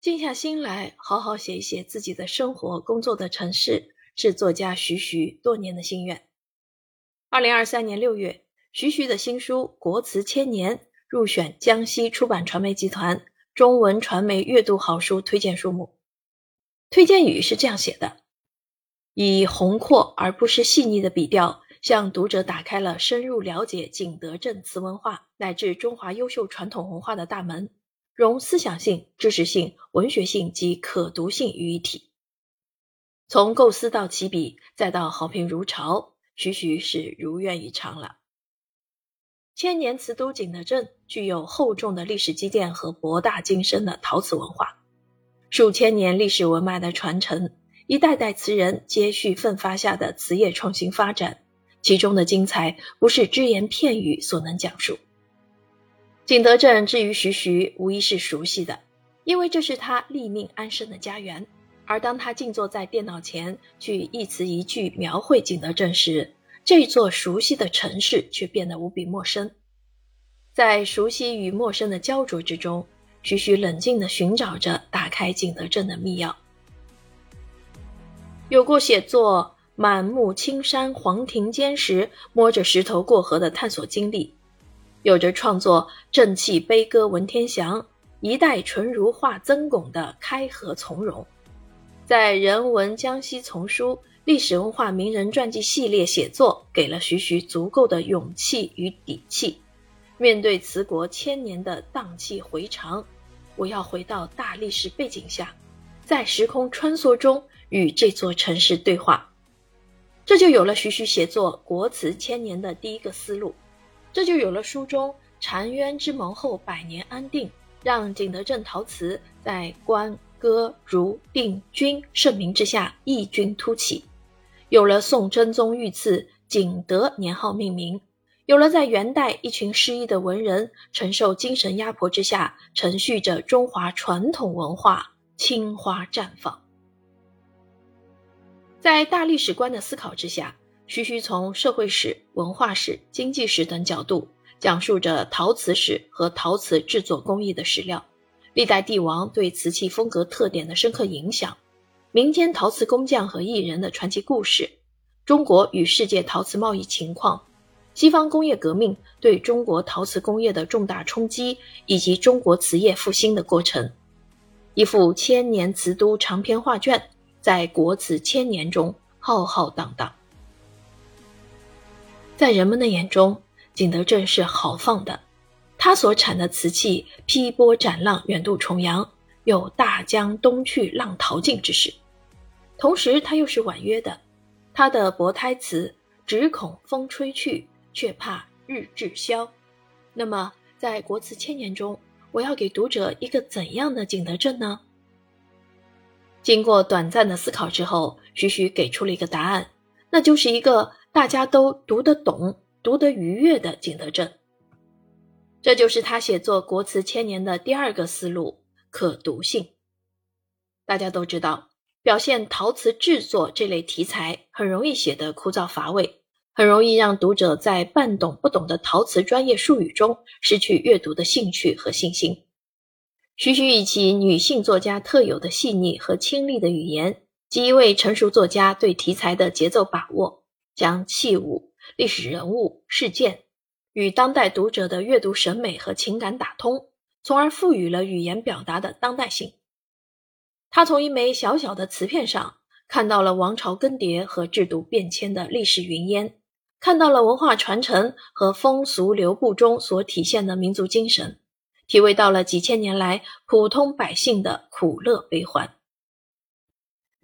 静下心来，好好写一写自己的生活、工作的城市，是作家徐徐多年的心愿。二零二三年六月，徐徐的新书《国词千年》入选江西出版传媒集团中文传媒阅读好书推荐书目。推荐语是这样写的：以宏阔而不失细腻的笔调，向读者打开了深入了解景德镇瓷文化乃至中华优秀传统文化的大门，融思想性、知识性、文学性及可读性于一体。从构思到起笔，再到好评如潮。徐徐是如愿以偿了。千年瓷都景德镇具有厚重的历史积淀和博大精深的陶瓷文化，数千年历史文脉的传承，一代代瓷人接续奋发下的瓷业创新发展，其中的精彩不是只言片语所能讲述。景德镇至于徐徐，无疑是熟悉的，因为这是他立命安身的家园。而当他静坐在电脑前，去一词一句描绘景德镇时，这座熟悉的城市却变得无比陌生。在熟悉与陌生的焦灼之中，徐徐冷静地寻找着打开景德镇的密钥。有过写作“满目青山黄庭坚”时摸着石头过河的探索经历，有着创作“正气悲歌文天祥，一代纯如画曾巩”的开合从容。在人文江西丛书、历史文化名人传记系列写作，给了徐徐足够的勇气与底气。面对瓷国千年的荡气回肠，我要回到大历史背景下，在时空穿梭中与这座城市对话。这就有了徐徐写作国瓷千年的第一个思路，这就有了书中“澶渊之盟后百年安定”，让景德镇陶瓷在关。歌如定军盛名之下异军突起，有了宋真宗御赐景德年号命名，有了在元代一群失意的文人承受精神压迫之下承续着中华传统文化青花绽放。在大历史观的思考之下，徐徐从社会史、文化史、经济史等角度讲述着陶瓷史和陶瓷制作工艺的史料。历代帝王对瓷器风格特点的深刻影响，民间陶瓷工匠和艺人的传奇故事，中国与世界陶瓷贸易情况，西方工业革命对中国陶瓷工业的重大冲击，以及中国瓷业复兴的过程，一幅千年瓷都长篇画卷，在国瓷千年中浩浩荡荡。在人们的眼中，景德镇是豪放的。它所产的瓷器劈波斩浪，远渡重洋，有大江东去，浪淘尽之势。同时，它又是婉约的。它的薄胎瓷只恐风吹去，却怕日滞销。那么，在国瓷千年中，我要给读者一个怎样的景德镇呢？经过短暂的思考之后，徐徐给出了一个答案，那就是一个大家都读得懂、读得愉悦的景德镇。这就是他写作国瓷千年的第二个思路——可读性。大家都知道，表现陶瓷制作这类题材很容易写得枯燥乏味，很容易让读者在半懂不懂的陶瓷专业术语中失去阅读的兴趣和信心。徐徐以其女性作家特有的细腻和清丽的语言，及一位成熟作家对题材的节奏把握，将器物、历史人物、事件。与当代读者的阅读审美和情感打通，从而赋予了语言表达的当代性。他从一枚小小的瓷片上看到了王朝更迭和制度变迁的历史云烟，看到了文化传承和风俗流布中所体现的民族精神，体味到了几千年来普通百姓的苦乐悲欢。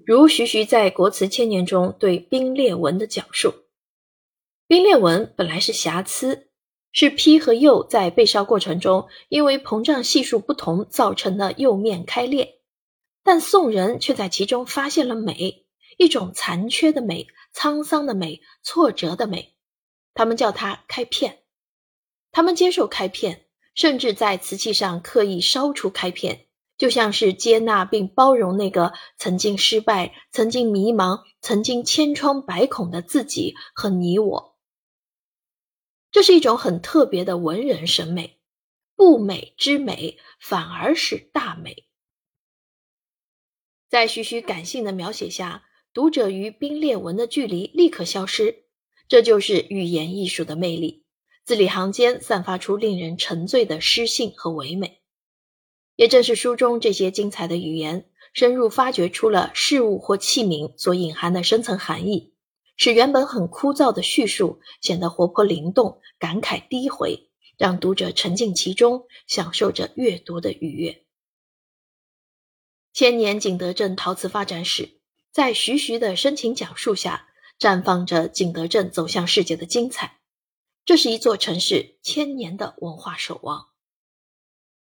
如徐徐在《国瓷千年》中对冰裂纹的讲述，冰裂纹本来是瑕疵。是坯和釉在焙烧过程中，因为膨胀系数不同造成的釉面开裂，但宋人却在其中发现了美，一种残缺的美、沧桑的美、挫折的美，他们叫它开片。他们接受开片，甚至在瓷器上刻意烧出开片，就像是接纳并包容那个曾经失败、曾经迷茫、曾经千疮百孔的自己和你我。这是一种很特别的文人审美，不美之美反而是大美。在徐徐感性的描写下，读者与冰裂纹的距离立刻消失。这就是语言艺术的魅力，字里行间散发出令人沉醉的诗性和唯美。也正是书中这些精彩的语言，深入发掘出了事物或器皿所隐含的深层含义，使原本很枯燥的叙述显得活泼灵动，感慨低回，让读者沉浸其中，享受着阅读的愉悦。千年景德镇陶瓷发展史，在徐徐的深情讲述下。绽放着景德镇走向世界的精彩，这是一座城市千年的文化守望。